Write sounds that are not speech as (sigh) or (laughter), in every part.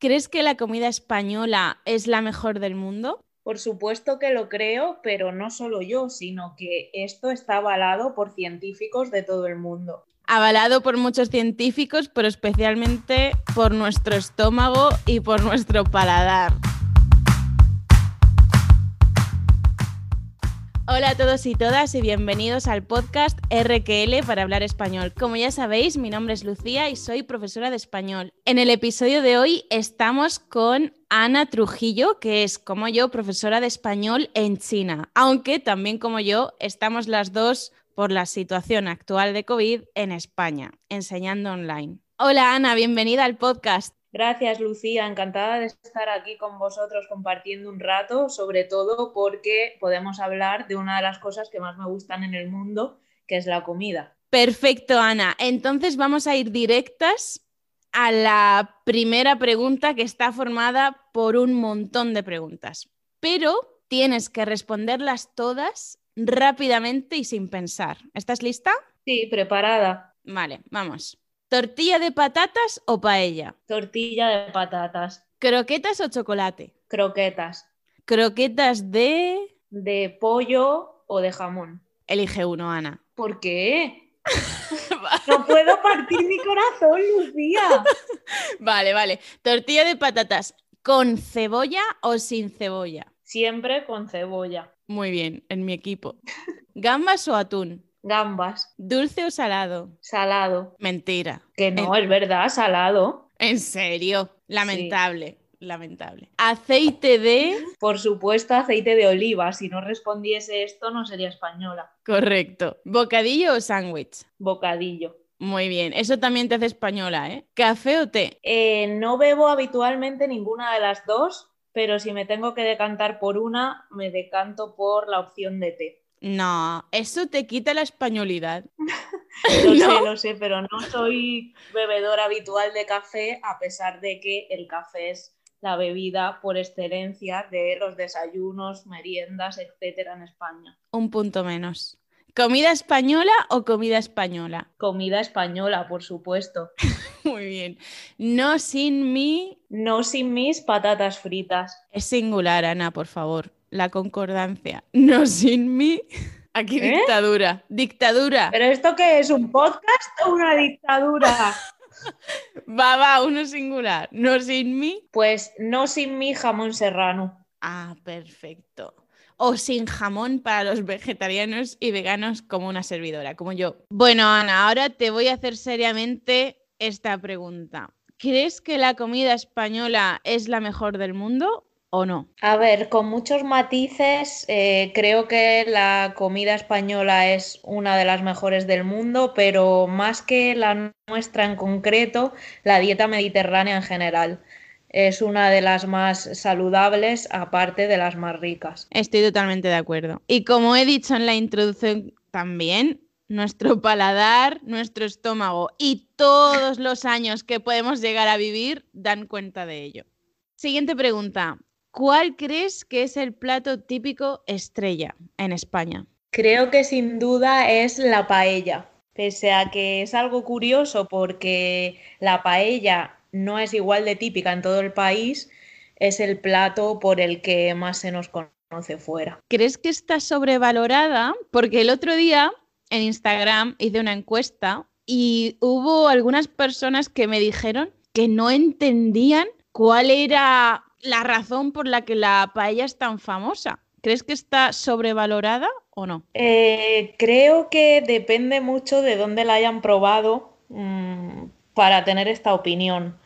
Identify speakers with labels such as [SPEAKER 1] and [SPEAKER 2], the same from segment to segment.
[SPEAKER 1] ¿crees que la comida española es la mejor del mundo?
[SPEAKER 2] Por supuesto que lo creo, pero no solo yo, sino que esto está avalado por científicos de todo el mundo.
[SPEAKER 1] Avalado por muchos científicos, pero especialmente por nuestro estómago y por nuestro paladar. Hola a todos y todas y bienvenidos al podcast RQL para hablar español. Como ya sabéis, mi nombre es Lucía y soy profesora de español. En el episodio de hoy estamos con Ana Trujillo, que es como yo profesora de español en China, aunque también como yo estamos las dos por la situación actual de COVID en España, enseñando online. Hola Ana, bienvenida al podcast.
[SPEAKER 2] Gracias, Lucía. Encantada de estar aquí con vosotros compartiendo un rato, sobre todo porque podemos hablar de una de las cosas que más me gustan en el mundo, que es la comida.
[SPEAKER 1] Perfecto, Ana. Entonces vamos a ir directas a la primera pregunta que está formada por un montón de preguntas. Pero tienes que responderlas todas rápidamente y sin pensar. ¿Estás lista?
[SPEAKER 2] Sí, preparada.
[SPEAKER 1] Vale, vamos. ¿Tortilla de patatas o paella?
[SPEAKER 2] Tortilla de patatas.
[SPEAKER 1] ¿Croquetas o chocolate?
[SPEAKER 2] Croquetas.
[SPEAKER 1] ¿Croquetas de...?
[SPEAKER 2] De pollo o de jamón.
[SPEAKER 1] Elige uno, Ana.
[SPEAKER 2] ¿Por qué? (laughs) no puedo partir mi corazón, Lucía. (laughs)
[SPEAKER 1] vale, vale. Tortilla de patatas, ¿con cebolla o sin cebolla?
[SPEAKER 2] Siempre con cebolla.
[SPEAKER 1] Muy bien, en mi equipo. ¿Gambas o atún?
[SPEAKER 2] Gambas.
[SPEAKER 1] ¿Dulce o salado?
[SPEAKER 2] Salado.
[SPEAKER 1] Mentira.
[SPEAKER 2] Que no, es verdad, salado.
[SPEAKER 1] En serio, lamentable. Lamentable. Aceite de.
[SPEAKER 2] Por supuesto, aceite de oliva. Si no respondiese esto, no sería española.
[SPEAKER 1] Correcto. ¿Bocadillo o sándwich?
[SPEAKER 2] Bocadillo.
[SPEAKER 1] Muy bien, eso también te hace española, ¿eh? ¿Café o té?
[SPEAKER 2] Eh, no bebo habitualmente ninguna de las dos, pero si me tengo que decantar por una, me decanto por la opción de té.
[SPEAKER 1] No, eso te quita la españolidad. (laughs)
[SPEAKER 2] lo sé, lo sé, pero no soy bebedor habitual de café, a pesar de que el café es la bebida por excelencia de los desayunos, meriendas, etcétera, en España.
[SPEAKER 1] Un punto menos. ¿Comida española o comida española?
[SPEAKER 2] Comida española, por supuesto. (laughs)
[SPEAKER 1] Muy bien. No sin mí.
[SPEAKER 2] No sin mis patatas fritas.
[SPEAKER 1] Es singular, Ana, por favor la concordancia. (laughs) No sin mí. Aquí ¿Eh? dictadura. Dictadura.
[SPEAKER 2] ¿Pero esto qué es? ¿Un podcast o una dictadura? (laughs)
[SPEAKER 1] va, va, uno singular. No sin mí.
[SPEAKER 2] Pues no sin mí jamón serrano.
[SPEAKER 1] Ah, perfecto. O sin jamón para los vegetarianos y veganos como una servidora, como yo. Bueno, Ana, ahora te voy a hacer seriamente esta pregunta. ¿Crees que la comida española es la mejor del mundo o no?
[SPEAKER 2] A ver, con muchos matices, eh, creo que la comida española es una de las mejores del mundo, pero más que la nuestra en concreto, la dieta mediterránea en general. Es una de las más saludables, aparte de las más ricas.
[SPEAKER 1] Estoy totalmente de acuerdo. Y como he dicho en la introducción también, nuestro paladar, nuestro estómago y todos los años que podemos llegar a vivir dan cuenta de ello. Siguiente pregunta. ¿Cuál crees que es el plato típico estrella en España?
[SPEAKER 2] Creo que sin duda es la paella, pese a que es algo curioso porque la paella no es igual de típica en todo el país, es el plato por el que más se nos conoce fuera.
[SPEAKER 1] ¿Crees que está sobrevalorada? Porque el otro día en Instagram hice una encuesta y hubo algunas personas que me dijeron que no entendían cuál era la razón por la que la paella es tan famosa. ¿Crees que está sobrevalorada o no?
[SPEAKER 2] Eh, creo que depende mucho de dónde la hayan probado mm, para tener esta opinión.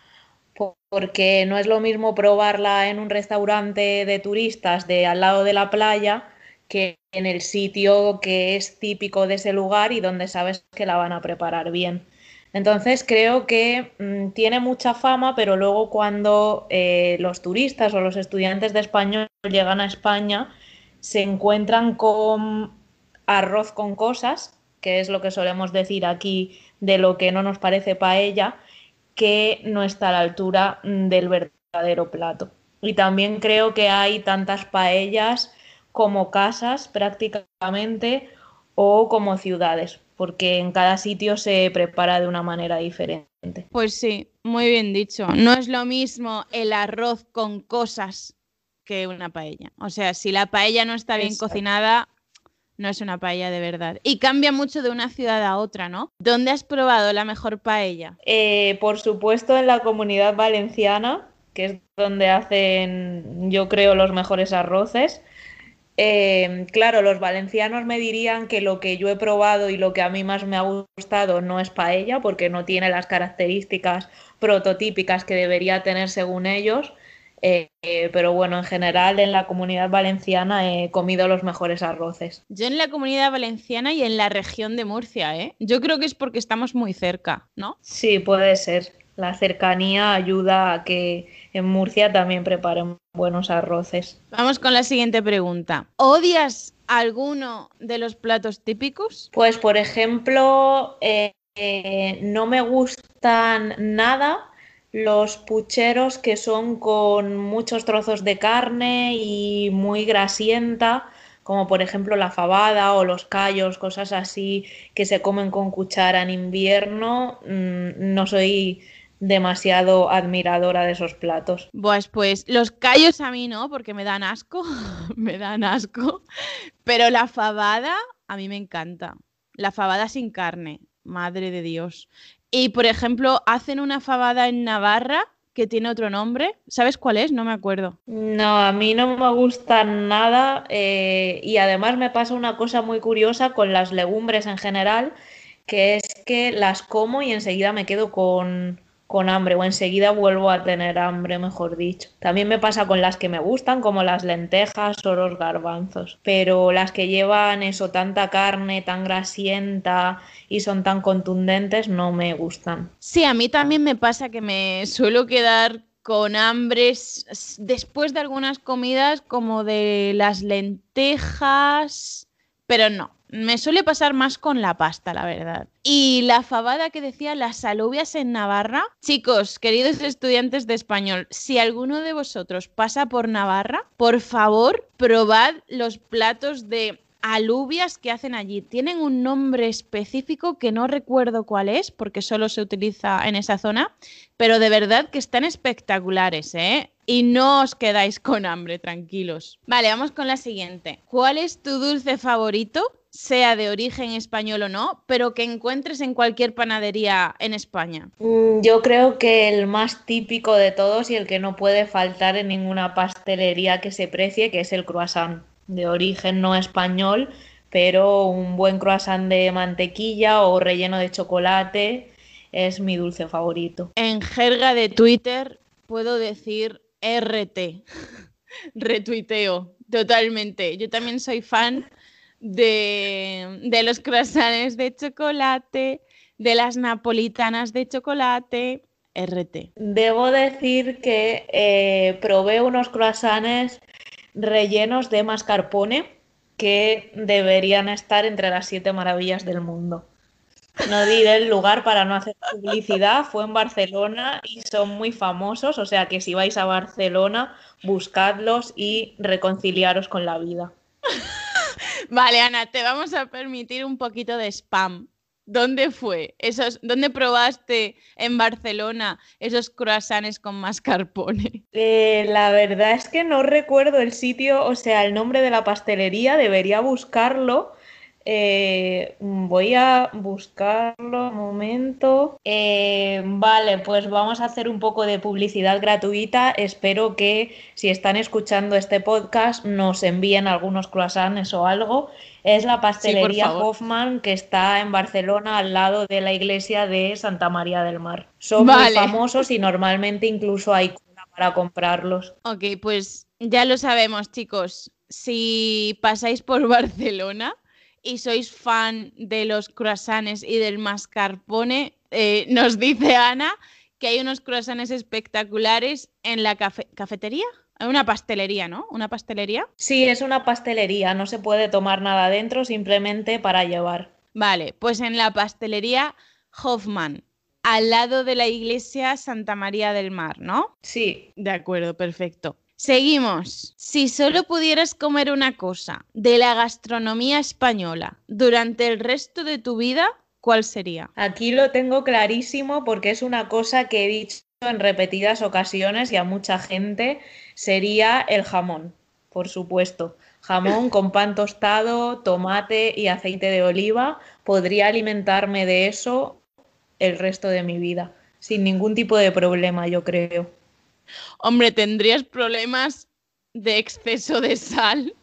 [SPEAKER 2] Porque no es lo mismo probarla en un restaurante de turistas de al lado de la playa que en el sitio que es típico de ese lugar y donde sabes que la van a preparar bien. Entonces creo que mm, tiene mucha fama, pero luego cuando eh, los turistas o los estudiantes de español llegan a España, se encuentran con arroz con cosas, que es lo que solemos decir aquí de lo que no nos parece paella, que no está a la altura mm, del verdadero plato. Y también creo que hay tantas paellas como casas prácticamente o como ciudades porque en cada sitio se prepara de una manera diferente.
[SPEAKER 1] Pues sí, muy bien dicho. No es lo mismo el arroz con cosas que una paella. O sea, si la paella no está bien cocinada, no es una paella de verdad. Y cambia mucho de una ciudad a otra, ¿no? ¿Dónde has probado la mejor paella?
[SPEAKER 2] Eh, por supuesto en la comunidad valenciana, que es donde hacen, yo creo, los mejores arroces. Eh, claro, los valencianos me dirían que lo que yo he probado y lo que a mí más me ha gustado no es paella, porque no tiene las características prototípicas que debería tener según ellos. Eh, pero bueno, en general en la comunidad valenciana he comido los mejores arroces.
[SPEAKER 1] Yo en la comunidad valenciana y en la región de Murcia, ¿eh? Yo creo que es porque estamos muy cerca, ¿no?
[SPEAKER 2] Sí, puede ser. La cercanía ayuda a que en Murcia también preparen buenos arroces.
[SPEAKER 1] Vamos con la siguiente pregunta. ¿Odias alguno de los platos típicos?
[SPEAKER 2] Pues por ejemplo, eh, no me gustan nada los pucheros que son con muchos trozos de carne y muy grasienta, como por ejemplo la fabada o los callos, cosas así que se comen con cuchara en invierno, mm, no soy demasiado admiradora de esos platos.
[SPEAKER 1] Pues, pues los callos a mí no, porque me dan asco, (laughs) me dan asco, pero la fabada a mí me encanta. La fabada sin carne, madre de Dios. Y por ejemplo, hacen una fabada en Navarra que tiene otro nombre. ¿Sabes cuál es? No me acuerdo.
[SPEAKER 2] No, a mí no me gusta nada eh, y además me pasa una cosa muy curiosa con las legumbres en general, que es que las como y enseguida me quedo con, con hambre o enseguida vuelvo a tener hambre, mejor dicho. También me pasa con las que me gustan, como las lentejas o los garbanzos, pero las que llevan eso, tanta carne, tan grasienta y son tan contundentes, no me gustan.
[SPEAKER 1] Sí, a mí también me pasa que me suelo quedar con hambre después de algunas comidas como de las lentejas, pero no, me suele pasar más con la pasta, la verdad. Y la fabada que decía las alubias en Navarra. Chicos, queridos estudiantes de español, si alguno de vosotros pasa por Navarra, por favor, probad los platos de alubias que hacen allí. Tienen un nombre específico que no recuerdo cuál es, porque solo se utiliza en esa zona, pero de verdad que están espectaculares, ¿eh? Y no os quedáis con hambre, tranquilos. Vale, vamos con la siguiente. ¿Cuál es tu dulce favorito? Sea de origen español o no, pero que encuentres en cualquier panadería en España?
[SPEAKER 2] Mm, yo creo que el más típico de todos y el que no puede faltar en ninguna pastelería que se precie, que es el croissant, de origen no español, pero un buen croissant de mantequilla o relleno de chocolate es mi dulce favorito.
[SPEAKER 1] En jerga de Twitter puedo decir RT, (laughs) retuiteo totalmente. Yo también soy fan de, los croissants de chocolate, de las napolitanas de chocolate, RT.
[SPEAKER 2] Debo decir que eh, probé unos croissants rellenos de mascarpone que deberían estar entre las siete maravillas del mundo. No diré el lugar para no hacer publicidad, fue en Barcelona y son muy famosos, o sea que si vais a Barcelona, buscadlos y reconciliaros con la vida.
[SPEAKER 1] Vale, Ana, te vamos a permitir un poquito de spam. ¿Dónde fue? Esos, ¿Dónde probaste en Barcelona esos croissants con mascarpone?
[SPEAKER 2] Eh, la verdad es que no recuerdo el sitio, o sea, el nombre de la pastelería, debería buscarlo, eh, voy a buscarlo un momento. Eh, vale, pues vamos a hacer un poco de publicidad gratuita. Espero que si están escuchando este podcast nos envíen algunos croissants o algo. Es la pastelería Hoffman que está en Barcelona al lado de la iglesia de Santa María del Mar. Son muy famosos y normalmente incluso hay para comprarlos.
[SPEAKER 1] Ok, pues ya lo sabemos chicos. Si pasáis por (laughs) Barcelona, y sois fan de los croissants y del mascarpone, eh, nos dice Ana que hay unos croissants espectaculares en la cafetería. Una pastelería, ¿no? ¿Una pastelería?
[SPEAKER 2] Sí, es una pastelería, no se puede tomar nada dentro, simplemente para llevar.
[SPEAKER 1] Vale, pues en la pastelería Hoffman, al lado de la iglesia Santa María del Mar, ¿no?
[SPEAKER 2] Sí.
[SPEAKER 1] De acuerdo, perfecto. Seguimos. Si solo pudieras comer una cosa de la gastronomía española durante el resto de tu vida, ¿cuál sería?
[SPEAKER 2] Aquí lo tengo clarísimo porque es una cosa que he dicho en repetidas ocasiones y a mucha gente, sería el jamón, por supuesto. Jamón con pan tostado, tomate y aceite de oliva. Podría alimentarme de eso el resto de mi vida, sin ningún tipo de problema, yo creo.
[SPEAKER 1] Hombre, tendrías problemas de exceso de sal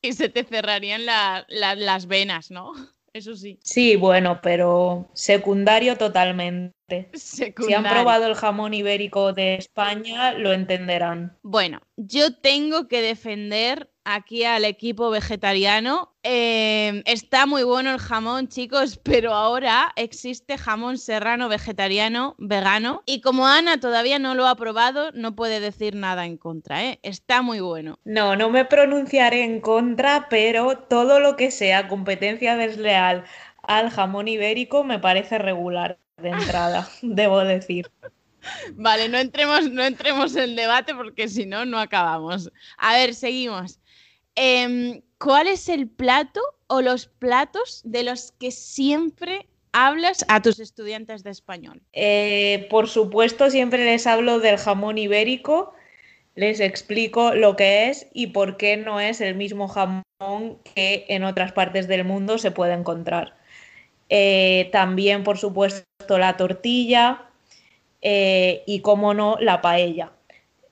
[SPEAKER 1] y se te cerrarían las venas, ¿no? Eso sí.
[SPEAKER 2] Sí, bueno, pero secundario totalmente. Si han probado el jamón ibérico de España, lo entenderán.
[SPEAKER 1] Bueno, yo tengo que defender aquí al equipo vegetariano. Em, está muy bueno el jamón, chicos, (laughs) pero ahora existe jamón serrano vegetariano, vegano. Y como Ana todavía no lo ha probado, no puede decir nada en contra, ¿eh? Está muy bueno.
[SPEAKER 2] No, no me pronunciaré en contra, pero todo lo que sea competencia desleal al jamón ibérico me parece regular de entrada, (laughs) debo decir.
[SPEAKER 1] Vale, no entremos, no entremos en el debate porque si no, no acabamos. A ver, seguimos. Em, ¿Cuál es el plato o los platos de los que siempre hablas a tus estudiantes de español?
[SPEAKER 2] Eh, por supuesto, siempre les hablo del jamón ibérico, les explico lo que es y por qué no es el mismo jamón que en otras partes del mundo se puede encontrar. Eh, también, por supuesto, la tortilla eh, y, como no, la paella.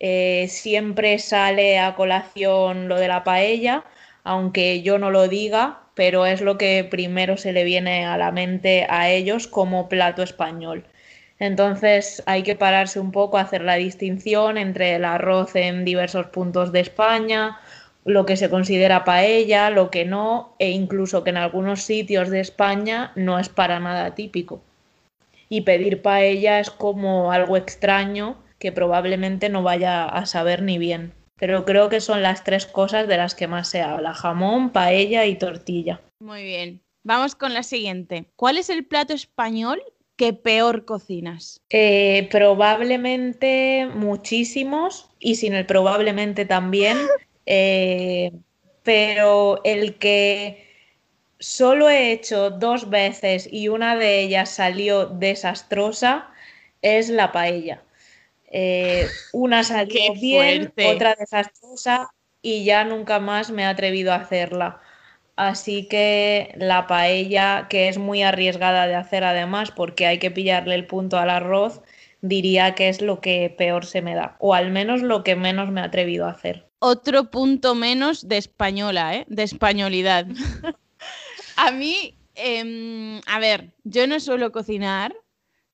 [SPEAKER 2] Eh, siempre sale a colación lo de la paella, aunque yo no lo diga, pero es lo que primero se le viene a la mente a ellos como plato español. Entonces hay que pararse un poco a hacer la distinción entre el arroz en diversos puntos de España, lo que se considera paella, lo que no, e incluso que en algunos sitios de España no es para nada típico. Y pedir paella es como algo extraño que probablemente no vaya a saber ni bien. Pero creo que son las tres cosas de las que más se habla, jamón, paella y tortilla.
[SPEAKER 1] Muy bien. Vamos con la siguiente. ¿Cuál es el plato español que peor cocinas?
[SPEAKER 2] Eh, probablemente muchísimos y sin el probablemente también. (laughs) Eh, pero el que solo he hecho dos veces y una de ellas salió desastrosa es la paella. Eh, una (laughs) salió bien, otra desastrosa y ya nunca más me he atrevido a hacerla. Así que la paella, que es muy arriesgada de hacer además porque hay que pillarle el punto al arroz, diría que es lo que peor se me da, o al menos lo que menos me he atrevido a hacer.
[SPEAKER 1] Otro punto menos de española, ¿eh? de españolidad. (laughs) a mí, em, a ver, yo no suelo cocinar,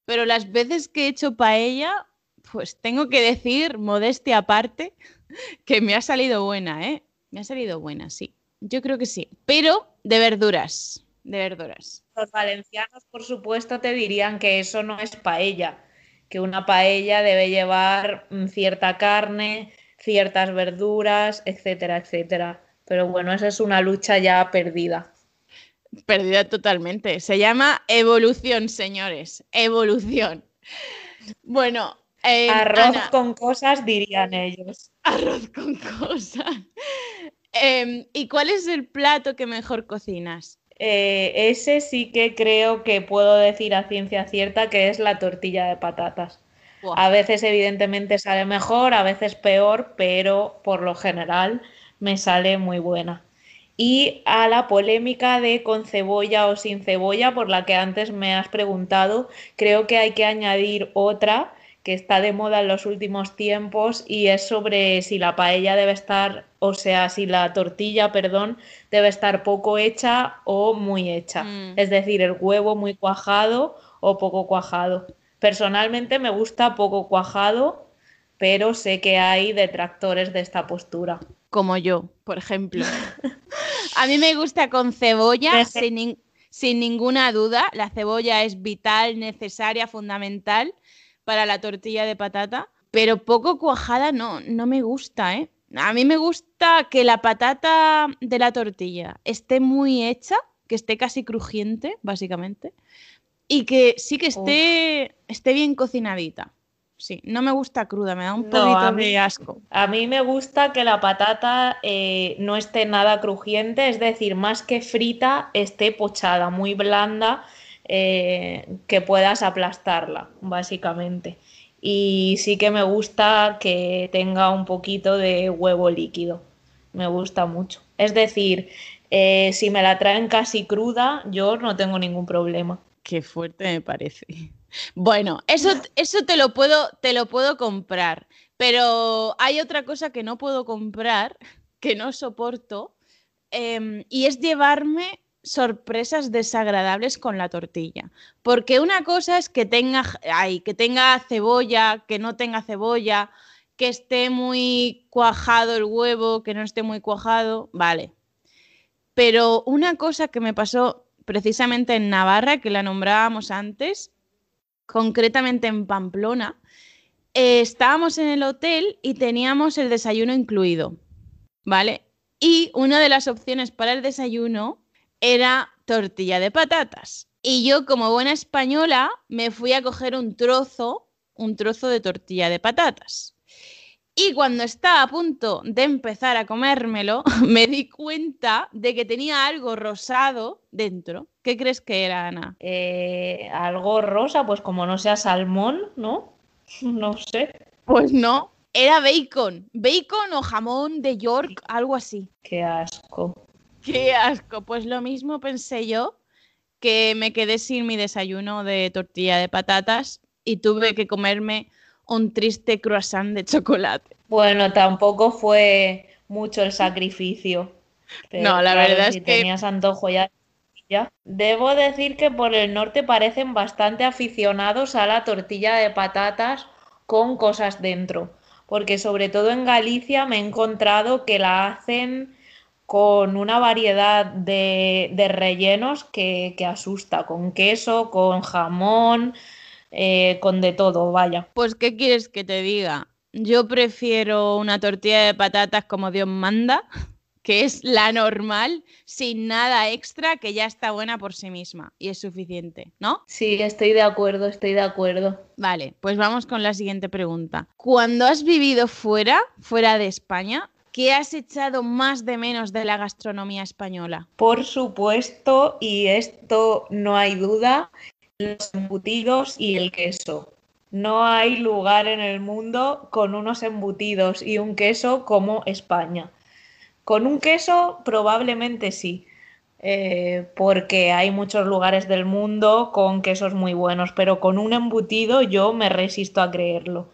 [SPEAKER 1] pero las veces que he hecho paella pues tengo que decir, modestia aparte, que me ha salido buena, ¿eh? Me ha salido buena, sí. Yo creo que sí. Pero de verduras, de verduras.
[SPEAKER 2] Los valencianos, por supuesto, te dirían que eso no es paella, que una paella debe llevar mm, cierta carne, ciertas verduras, etcétera, etcétera. Pero bueno, esa es una lucha ya perdida.
[SPEAKER 1] Perdida totalmente. Se llama evolución, señores. Evolución. Bueno,
[SPEAKER 2] Arroz con cosas, dirían ellos. (laughs)
[SPEAKER 1] Arroz con cosas. Em, ¿Y cuál es el plato que mejor cocinas?
[SPEAKER 2] Eh, ese sí que creo que puedo decir a ciencia cierta que es la tortilla de patatas. A veces evidentemente sale mejor, a veces peor, pero por lo general me sale muy buena. Y a la polémica de con cebolla o sin cebolla, por la que antes me has preguntado, creo que hay que añadir otra que está de moda en los últimos tiempos y es sobre si la paella debe estar, o sea, si la tortilla, perdón, debe estar poco hecha o muy hecha. Mm. Es decir, el huevo muy cuajado o poco cuajado. Personalmente me gusta poco cuajado, pero sé que hay detractores de esta postura.
[SPEAKER 1] Como yo, por ejemplo. A mí me gusta con cebolla, sin, sin ninguna duda. La cebolla es vital, necesaria, fundamental para la tortilla de patata, pero poco cuajada no, no me gusta, ¿eh? A mí me gusta que la patata de la tortilla esté muy hecha, que esté casi crujiente, básicamente, y que sí que esté, esté bien cocinadita. sí. No me gusta cruda, me da un poquito de asco.
[SPEAKER 2] A mí me gusta que la patata eh, no esté nada crujiente, es decir, más que frita, esté pochada, muy blanda, eh, que puedas aplastarla, básicamente. Y sí que me gusta que tenga un poquito de huevo líquido. Me gusta mucho. Es decir, eh, si me la traen casi cruda, yo no tengo ningún problema.
[SPEAKER 1] Qué fuerte me parece. Bueno, eso, eso te, lo puedo, te lo puedo comprar, pero hay otra cosa que no puedo comprar, que no soporto, em, y es llevarme sorpresas desagradables con la tortilla. Porque una cosa es que tenga, ay, que tenga cebolla, que no tenga cebolla, que esté muy cuajado el huevo, que no esté muy cuajado, vale. Pero una cosa que me pasó precisamente en Navarra, que la nombrábamos antes, concretamente en Pamplona, eh, estábamos en el hotel y teníamos el desayuno incluido, ¿vale? Y una de las opciones para el desayuno era tortilla de patatas. Y yo, como buena española, me fui a coger un trozo, un trozo de tortilla de patatas. Y cuando estaba a punto de empezar a comérmelo, (laughs) me di cuenta de que tenía algo rosado dentro. ¿Qué crees que era, Ana?
[SPEAKER 2] Eh, algo rosa, pues como no sea salmón, ¿no? (laughs) No sé.
[SPEAKER 1] Pues no, era bacon. Bacon o jamón de York, algo así.
[SPEAKER 2] Qué asco.
[SPEAKER 1] Qué asco. Pues lo mismo pensé yo, que me quedé sin mi desayuno de tortilla de patatas y tuve que comerme un triste croissant de chocolate.
[SPEAKER 2] Bueno, tampoco fue mucho el sacrificio. (laughs)
[SPEAKER 1] no, la verdad es que
[SPEAKER 2] tenías antojo ya, ya. Debo decir que por el norte parecen bastante aficionados a la tortilla de patatas con cosas dentro, porque sobre todo en Galicia me he encontrado que la hacen con una variedad de, de rellenos que, que asusta, con queso, con jamón, eh, con de todo, vaya.
[SPEAKER 1] Pues, ¿qué quieres que te diga? Yo prefiero una tortilla de patatas como Dios manda, (laughs) que es la normal, sin nada extra, que ya está buena por sí misma y es suficiente, ¿no?
[SPEAKER 2] Sí, estoy de acuerdo, estoy de acuerdo.
[SPEAKER 1] Vale, pues vamos con la siguiente pregunta. Cuando has vivido fuera, fuera de España, ¿qué has echado más de menos de la gastronomía española?
[SPEAKER 2] Por supuesto, y esto no hay duda, los embutidos y el queso. No hay lugar en el mundo con unos embutidos y un queso como España. Con un queso probablemente sí, eh, porque hay muchos lugares del mundo con quesos muy buenos, pero con un embutido yo me resisto a creerlo.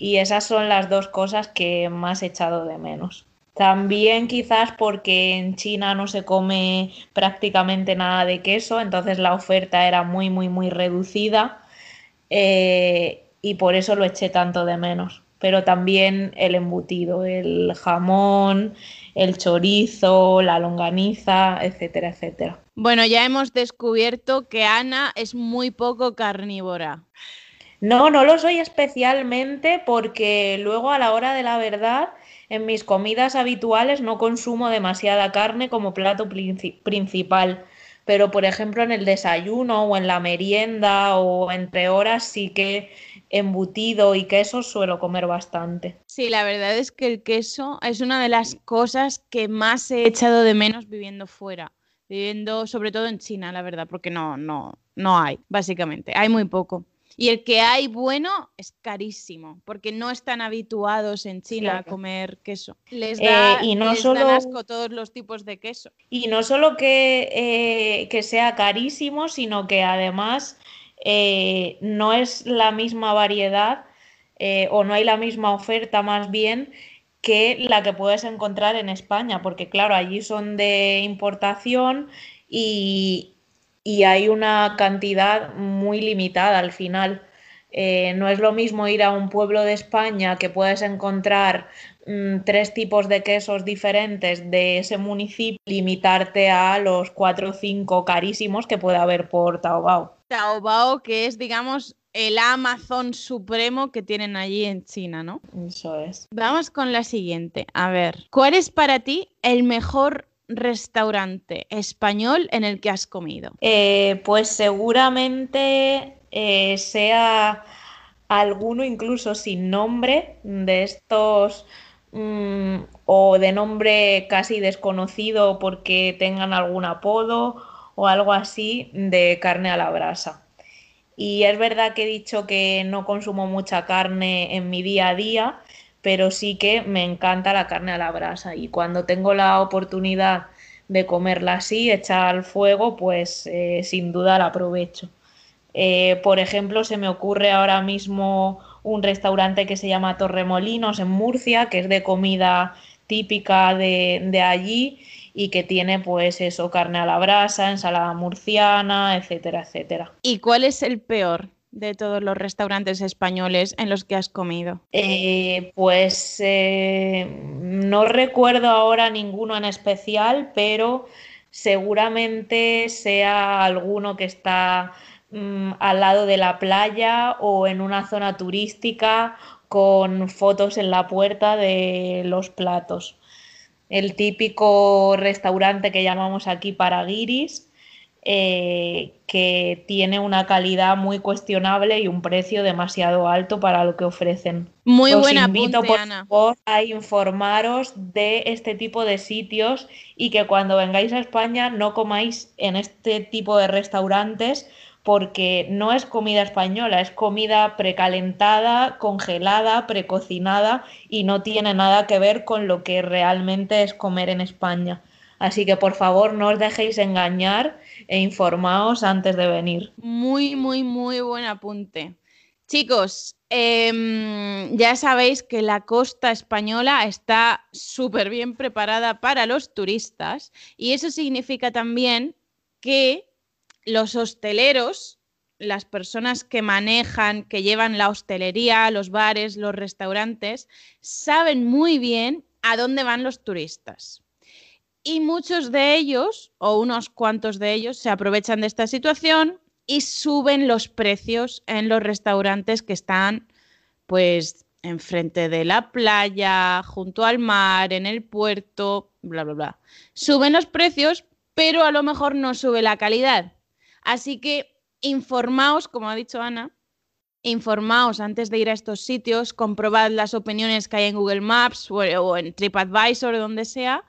[SPEAKER 2] Y esas son las dos cosas que más he echado de menos. También quizás porque en China no se come prácticamente nada de queso, entonces la oferta era muy, muy, muy reducida eh, y por eso lo eché tanto de menos. Pero también el embutido, el jamón, el chorizo, la longaniza, etcétera, etcétera.
[SPEAKER 1] Bueno, ya hemos descubierto que Ana es muy poco carnívora.
[SPEAKER 2] No, no lo soy especialmente porque luego a la hora de la verdad en mis comidas habituales no consumo demasiada carne como plato principal, pero por ejemplo en el desayuno o en la merienda o entre horas sí que embutido y queso suelo comer bastante.
[SPEAKER 1] Sí, la verdad es que el queso es una de las cosas que más he echado de menos viviendo fuera viviendo sobre todo en China, la verdad, porque no, no, no hay, básicamente, hay muy poco. Y el que hay bueno es carísimo, porque no están habituados en China a comer queso. Les, da, eh, y no solo, asco todos los tipos de queso.
[SPEAKER 2] Y no solo que, eh, que sea carísimo, sino que además eh, no es la misma variedad o no hay la misma oferta más bien que la que puedes encontrar en España, porque claro, allí son de importación y, y hay una cantidad muy limitada al final. Eh, no es lo mismo ir a un pueblo de España que puedes encontrar mm, tres tipos de quesos diferentes de ese municipio, limitarte a los cuatro o cinco carísimos que puede haber por Taobao.
[SPEAKER 1] Taobao, que es, digamos, el Amazon supremo que tienen allí en China, ¿no?
[SPEAKER 2] Eso es.
[SPEAKER 1] Vamos con la siguiente. A ver, ¿cuál es para ti el mejor restaurante español en el que has comido?
[SPEAKER 2] Eh, pues seguramente eh, sea alguno incluso sin nombre de estos mm, o de nombre casi desconocido porque tengan algún apodo o algo así de carne a la brasa. Y es verdad que he dicho que no consumo mucha carne en mi día a día, pero sí que me encanta la carne a la brasa y cuando tengo la oportunidad de comerla así, hecha al fuego, pues eh, sin duda la aprovecho. Eh, por ejemplo, se me ocurre ahora mismo un restaurante que se llama Torremolinos en Murcia, que es de comida típica de, de allí y que tiene pues eso, carne a la brasa, ensalada murciana, etcétera, etcétera.
[SPEAKER 1] ¿Y cuál es el peor? De todos los restaurantes españoles en los que has comido?
[SPEAKER 2] Eh, pues eh, no recuerdo ahora ninguno en especial, pero seguramente sea alguno que está mm, al lado de la playa o en una zona turística con fotos en la puerta de los platos. El típico restaurante que llamamos aquí para guiris, eh, que tiene una calidad muy cuestionable y un precio demasiado alto para lo que ofrecen.
[SPEAKER 1] Muy Os buena
[SPEAKER 2] invito, por favor, a informaros de este tipo de sitios y que cuando vengáis a España no comáis en este tipo de restaurantes porque no es comida española, es comida precalentada, congelada, precocinada y no tiene nada que ver con lo que realmente es comer en España. Así que por favor no os dejéis engañar e informaos antes de venir.
[SPEAKER 1] Muy, muy, muy buen apunte. Chicos, em, ya sabéis que la costa española está súper bien preparada para los turistas y eso significa también que los hosteleros, las personas que manejan, que llevan la hostelería, los bares, los restaurantes, saben muy bien a dónde van los turistas y muchos de ellos, o unos cuantos de ellos, se aprovechan de esta situación y suben los precios en los restaurantes que están, pues, enfrente de la playa, junto al mar, en el puerto, bla, bla, bla. Suben los precios, pero a lo mejor no sube la calidad. Así que informaos, como ha dicho Ana, informaos antes de ir a estos sitios, comprobad las opiniones que hay en Google Maps o, en TripAdvisor donde sea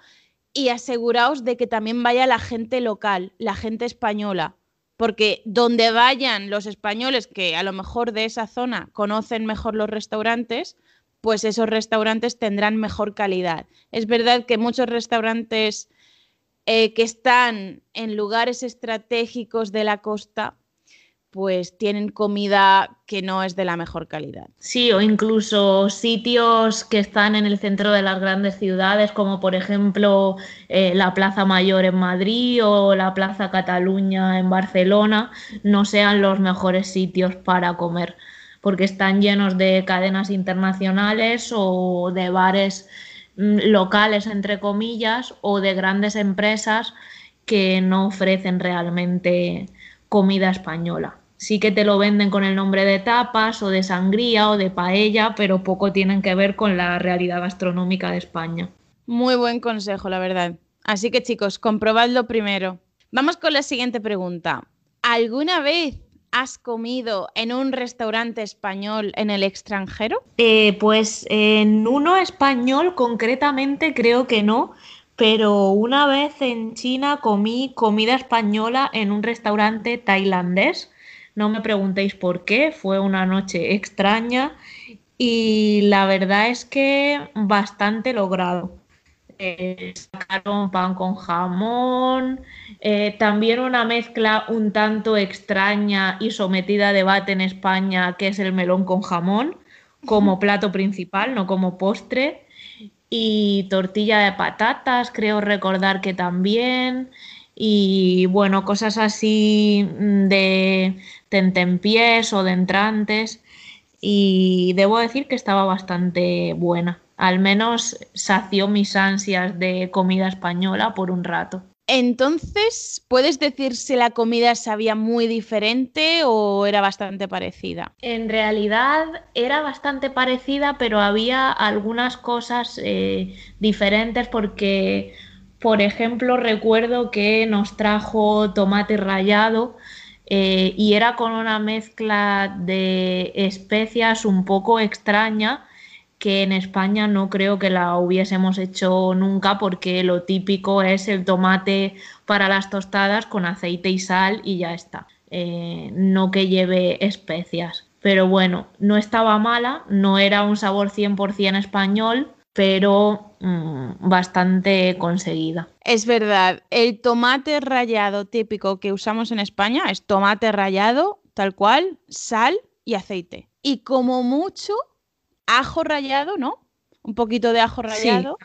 [SPEAKER 1] y aseguraos de que también vaya la gente local, la gente española, porque donde vayan los españoles que a lo mejor de esa zona conocen mejor los restaurantes, pues esos restaurantes tendrán mejor calidad. Es verdad que muchos restaurantes eh, que están en lugares estratégicos de la costa, pues tienen comida que no es de la mejor calidad.
[SPEAKER 2] Sí, o incluso sitios que están en el centro de las grandes ciudades, como por ejemplo eh, la Plaza Mayor en Madrid o la Plaza Cataluña en Barcelona, no sean los mejores sitios para comer, porque están llenos de cadenas internacionales o de bares mm, locales, entre comillas, o de grandes empresas que no ofrecen realmente comida española sí que te lo venden con el nombre de tapas o de sangría o de paella, pero poco tienen que ver con la realidad gastronómica de España.
[SPEAKER 1] Muy buen consejo, la verdad. Así que chicos, comprobadlo primero. Vamos con la siguiente pregunta. ¿Alguna vez has comido en un restaurante español en el extranjero?
[SPEAKER 2] Eh, pues en uno español concretamente creo que no, pero una vez en China comí comida española en un restaurante tailandés no me preguntéis por qué, fue una noche extraña y la verdad es que bastante logrado. Eh, sacaron pan con jamón, eh, también una mezcla un tanto extraña y sometida a debate en España, que es el melón con jamón, como plato principal, no como postre, y tortilla de patatas, creo recordar que también, y bueno, cosas así de tentempiés o de entrantes y debo decir que estaba bastante buena. Al menos sació mis ansias de comida española por un rato.
[SPEAKER 1] Entonces, ¿puedes decir si la comida sabía muy diferente o era bastante parecida?
[SPEAKER 2] En realidad era bastante parecida, pero había algunas cosas eh, diferentes porque, por ejemplo, recuerdo que nos trajo tomate rallado eh, y era con una mezcla de especias un poco extraña que en España no creo que la hubiésemos hecho nunca porque lo típico es el tomate para las tostadas con aceite y sal y ya está. Eh, no que lleve especias. Pero bueno, no estaba mala, no era un sabor 100% español, pero mm, bastante conseguida.
[SPEAKER 1] Es verdad, el tomate rallado típico que usamos en España es tomate rallado, tal cual, sal y aceite. Y como mucho, ajo rallado, ¿no? Un poquito de ajo rallado.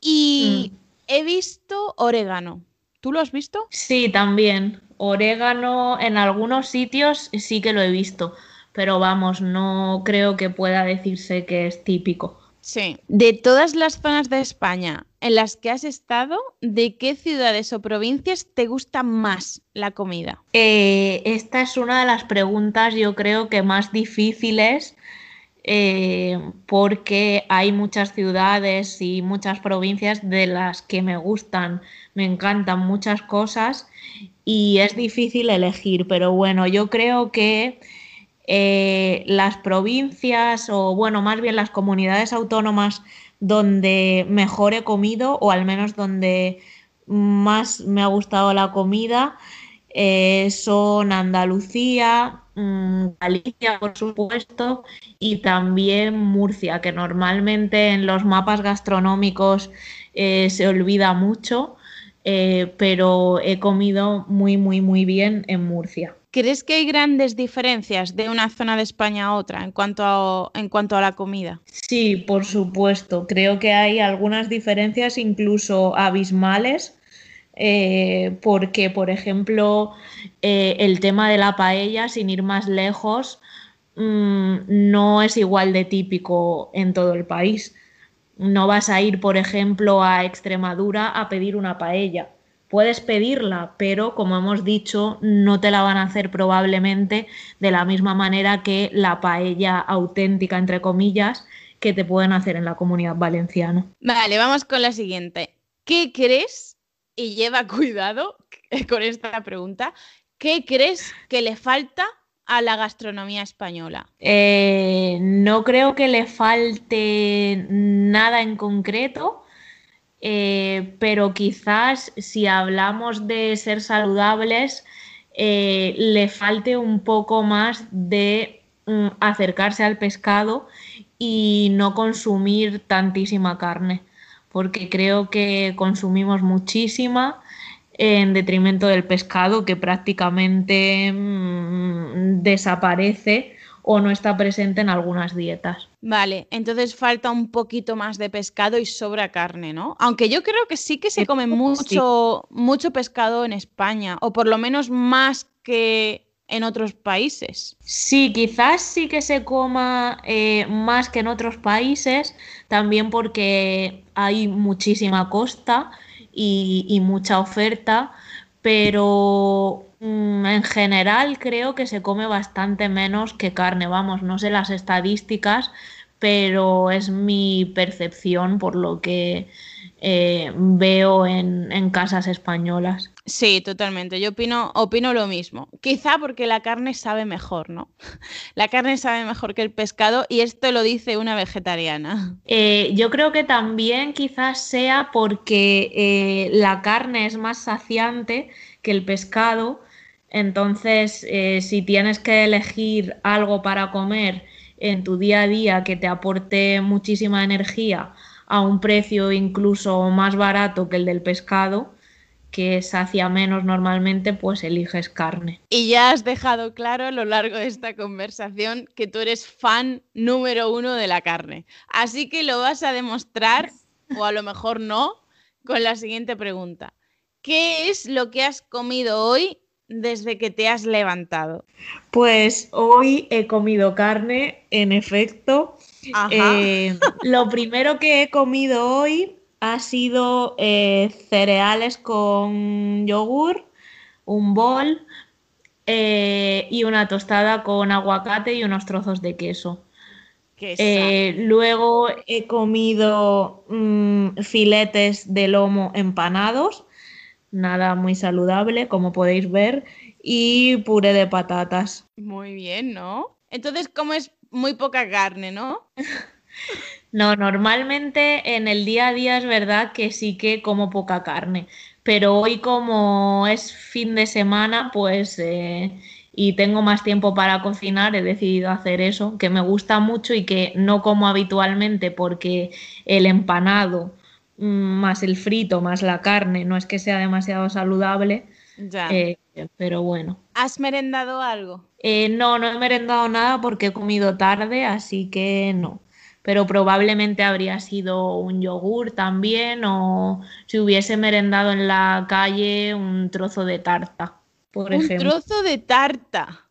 [SPEAKER 1] y mm. he visto orégano. ¿Tú lo has visto?
[SPEAKER 2] Sí, también. Orégano en algunos sitios sí que lo he visto, pero vamos, no creo que pueda decirse que es típico.
[SPEAKER 1] Sí. De todas las zonas de España en las que has estado, ¿de qué ciudades o provincias te gusta más la comida?
[SPEAKER 2] Eh, esta es una de las preguntas, yo creo que más difíciles. Eh, porque hay muchas ciudades y muchas provincias de las que me gustan, me encantan muchas cosas y es difícil elegir, pero bueno, yo creo que eh, las provincias o bueno, más bien las comunidades autónomas donde mejor he comido o al menos donde más me ha gustado la comida eh, son Andalucía, mm, Galicia, por supuesto, y también Murcia, que normalmente en los mapas gastronómicos eh, se olvida mucho, pero he comido muy, muy, muy bien en Murcia.
[SPEAKER 1] ¿Crees que hay grandes diferencias de una zona de España a otra en cuanto a, en cuanto a la comida?
[SPEAKER 2] Sí, por supuesto. Creo que hay algunas diferencias incluso abismales. Eh, porque, por ejemplo, eh, el tema de la paella, sin ir más lejos, mm, no es igual de típico en todo el país. No vas a ir, por ejemplo, a Extremadura a pedir una paella Puedes pedirla, pero como hemos dicho, no te la van a hacer probablemente de la misma manera que la paella auténtica, entre comillas, que te pueden hacer en la comunidad valenciana.
[SPEAKER 1] Vale, vamos con la siguiente. ¿Qué crees, y lleva cuidado (laughs) con esta pregunta, qué crees que le falta a la gastronomía española?
[SPEAKER 2] Eh, no creo que le falte nada en concreto eh, pero quizás si hablamos de ser saludables, eh, le falte un poco más de mm, acercarse al pescado y no consumir tantísima carne, porque creo que consumimos muchísima en detrimento del pescado que prácticamente mm, desaparece o no está presente en algunas dietas.
[SPEAKER 1] Vale, entonces falta un poquito más de pescado y sobra carne, ¿no? Aunque yo creo que sí que se come mucho, mucho pescado en España, o por lo menos más que en otros países.
[SPEAKER 2] Sí, quizás sí que se coma eh, más que en otros países, también porque hay muchísima costa y, y mucha oferta, pero en general creo que se come bastante menos que carne, vamos, no sé las estadísticas, pero es mi percepción por lo que eh, veo en, casas españolas.
[SPEAKER 1] Sí, totalmente. Yo opino, opino lo mismo. Quizá porque la carne sabe mejor, ¿no? (laughs) La carne sabe mejor que el pescado y esto lo dice una vegetariana.
[SPEAKER 2] Eh, yo creo que también quizás sea porque eh, la carne es más saciante que el pescado entonces, eh, si tienes que elegir algo para comer en tu día a día que te aporte muchísima energía a un precio incluso más barato que el del pescado, que sacia menos normalmente, pues eliges carne.
[SPEAKER 1] Y ya has dejado claro a lo largo de esta conversación que tú eres fan número uno de la carne. Así que lo vas a demostrar, o a lo mejor no, con la siguiente pregunta. ¿Qué es lo que has comido hoy desde que te has levantado?
[SPEAKER 2] Pues hoy he comido carne, en efecto. Eh, lo primero que he comido hoy ha sido eh, cereales con yogur, un bol eh, y una tostada con aguacate y unos trozos de queso. luego he comido mm, filetes de lomo empanados nada muy saludable, como podéis ver. y puré de patatas.
[SPEAKER 1] Muy bien, ¿no? Entonces comes muy poca carne, ¿no? (laughs)
[SPEAKER 2] no, normalmente en el día a día es verdad que sí que como poca carne, pero hoy como es fin de semana, pues... Eh, y tengo más tiempo para cocinar, he decidido hacer eso, que me gusta mucho y que no como habitualmente porque el empanado más el frito más la carne no es que sea demasiado saludable. Ya. Eh, pero bueno.
[SPEAKER 1] ¿Has merendado algo?
[SPEAKER 2] Eh, no, no he merendado nada porque he comido tarde, así que no. Pero probablemente habría sido un yogur también o si hubiese merendado en la calle un trozo de tarta, por un
[SPEAKER 1] trozo de tarta.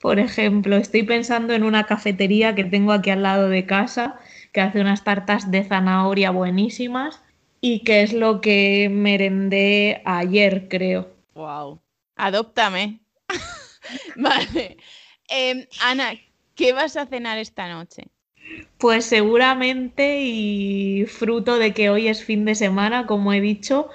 [SPEAKER 2] Por ejemplo, estoy pensando en una cafetería que tengo aquí al lado de casa que hace unas tartas de zanahoria buenísimas y que es lo que merendé ayer, creo.
[SPEAKER 1] Wow. Adóptame. (laughs) vale. Em, Ana, ¿qué vas a cenar esta noche?
[SPEAKER 2] Pues seguramente y fruto de que hoy es fin de semana, como he dicho,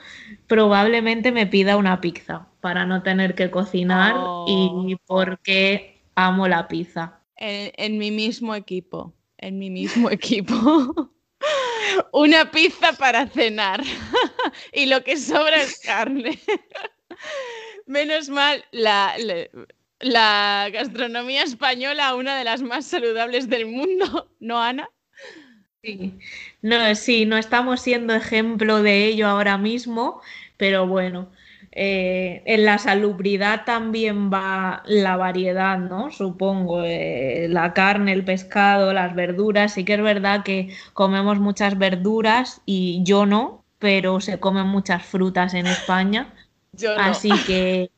[SPEAKER 2] probablemente me pida una pizza para no tener que cocinar y oh. porque amo la pizza.
[SPEAKER 1] En, mi mismo equipo, en mi mismo (laughs) equipo. una pizza para cenar (laughs) y lo que sobra es carne. (laughs) Menos mal, la, la, gastronomía española, una de las más saludables del mundo, ¿no, Ana?
[SPEAKER 2] Sí, no, sí, no estamos siendo ejemplo de ello ahora mismo, pero bueno, eh, en la salubridad también va la variedad, ¿no? Supongo, eh, la carne, el pescado, las verduras, sí que es verdad que comemos muchas verduras y yo no, pero se comen muchas frutas en España. (laughs) Así que,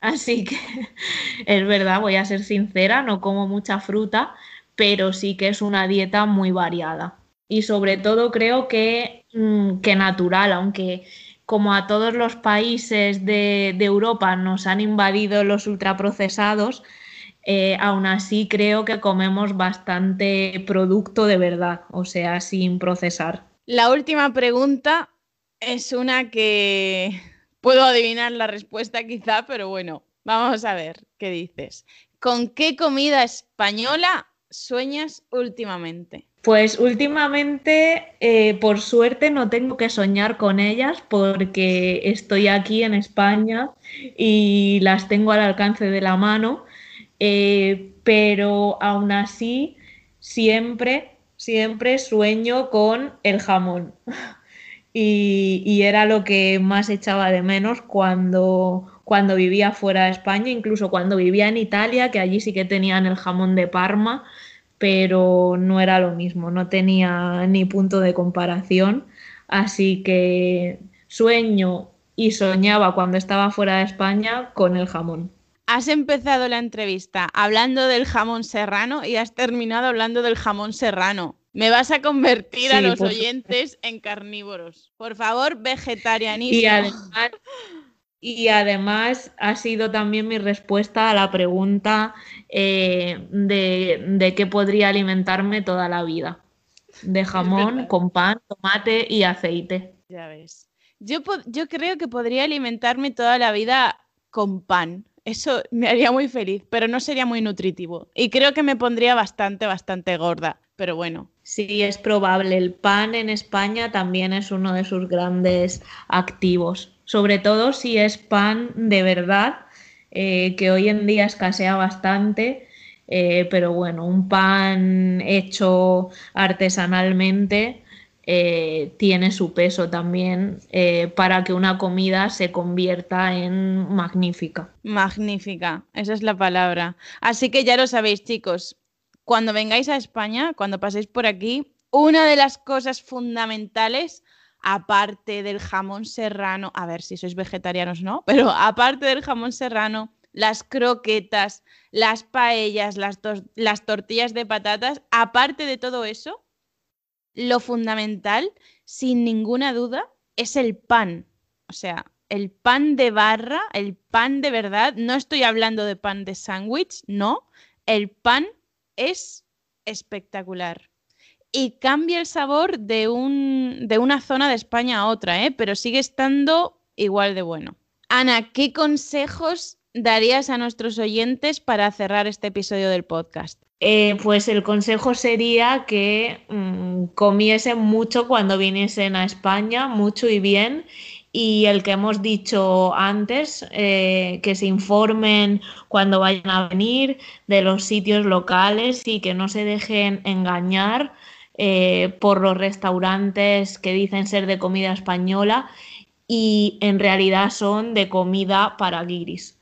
[SPEAKER 2] así que (laughs) es verdad, voy a ser sincera, no como mucha fruta, pero sí que es una dieta muy variada. Y sobre todo creo que, mm, que natural, aunque como a todos los países de, Europa nos han invadido los ultraprocesados, eh, aún así creo que comemos bastante producto de verdad, o sea, sin procesar.
[SPEAKER 1] La última pregunta es una que Puedo adivinar la respuesta quizá, pero bueno, vamos a ver qué dices. ¿Con qué comida española sueñas últimamente?
[SPEAKER 2] Pues últimamente, eh, por suerte, no tengo que soñar con ellas porque estoy aquí en España y las tengo al alcance de la mano, eh, pero aún así siempre, siempre sueño con el jamón. (laughs) y, era lo que más echaba de menos cuando, cuando vivía fuera de España, incluso cuando vivía en Italia, que allí sí que tenían el jamón de Parma, pero no era lo mismo, no tenía ni punto de comparación. Así que sueño y soñaba cuando estaba fuera de España con el jamón.
[SPEAKER 1] Has empezado la entrevista hablando del jamón serrano y has terminado hablando del jamón serrano. Me vas a convertir a los oyentes en carnívoros. Por favor, vegetarianismo.
[SPEAKER 2] Y además, y además ha sido también mi respuesta a la pregunta eh, de, qué podría alimentarme toda la vida. De jamón con pan, tomate y aceite.
[SPEAKER 1] Ya ves. Yo, yo creo que podría alimentarme toda la vida con pan. Eso me haría muy feliz, pero no sería muy nutritivo. Y creo que me pondría bastante, bastante gorda. Pero bueno,
[SPEAKER 2] Sí, es probable. El pan en España también es uno de sus grandes activos, sobre todo si es pan de verdad, eh, que hoy en día escasea bastante, eh, pero bueno, un pan hecho artesanalmente eh, tiene su peso también para que una comida se convierta en magnífica.
[SPEAKER 1] Magnífica, esa es la palabra. Así que ya lo sabéis, chicos, cuando vengáis a España, cuando paséis por aquí, una de las cosas fundamentales, aparte del jamón serrano, a ver si sois vegetarianos no, (laughs) pero aparte del jamón serrano, las croquetas, las paellas, las, las tortillas de patatas, aparte de todo eso, lo fundamental, sin ninguna duda, es el pan. O sea, el pan de barra, el pan de verdad, no estoy hablando de pan de sándwich, no, el pan es espectacular. Y cambia el sabor de, un, de una zona de España a otra, ¿eh? pero sigue estando igual de bueno. Ana, ¿qué consejos darías a nuestros oyentes para cerrar este episodio del podcast?
[SPEAKER 2] Eh, pues el consejo sería que mm, comiesen mucho cuando viniesen a España, mucho y bien, y el que hemos dicho antes, eh, que se informen cuando vayan a venir de los sitios locales y que no se dejen engañar eh, por los restaurantes que dicen ser de comida española y en realidad son de comida para guiris.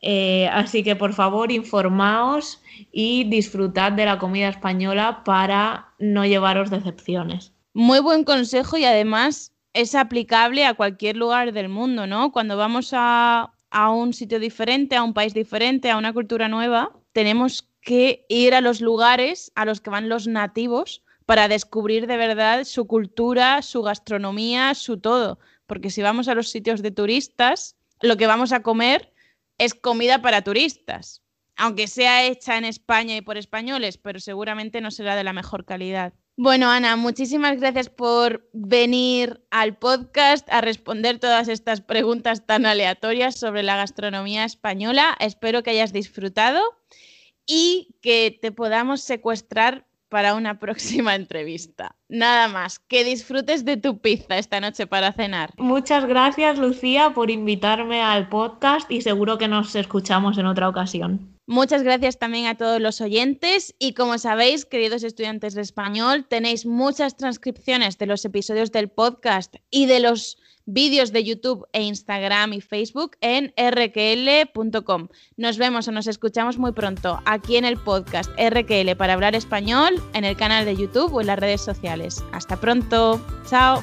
[SPEAKER 2] Eh, así que por favor informaos y disfrutad de la comida española para no llevaros decepciones.
[SPEAKER 1] Muy buen consejo y además es aplicable a cualquier lugar del mundo, ¿no? Cuando vamos a, un sitio diferente, a un país diferente, a una cultura nueva, tenemos que ir a los lugares a los que van los nativos para descubrir de verdad su cultura, su gastronomía, su todo. Porque si vamos a los sitios de turistas, lo que vamos a comer es comida para turistas. Aunque sea hecha en España y por españoles, pero seguramente no será de la mejor calidad. Bueno, Ana, muchísimas gracias por venir al podcast a responder todas estas preguntas tan aleatorias sobre la gastronomía española. Espero que hayas disfrutado y que te podamos secuestrar para una próxima (laughs) entrevista. Nada más, que disfrutes de tu pizza esta noche para cenar.
[SPEAKER 2] Muchas gracias, Lucía, por invitarme al podcast y seguro que nos escuchamos en otra ocasión.
[SPEAKER 1] Muchas gracias también a todos los oyentes y como sabéis, queridos estudiantes de español, tenéis muchas transcripciones de los episodios del podcast y de los vídeos de YouTube e Instagram y Facebook en rql.com. Nos vemos o nos escuchamos muy pronto aquí en el podcast RQL para hablar español, en el canal de YouTube o en las redes sociales. Hasta pronto. Chao.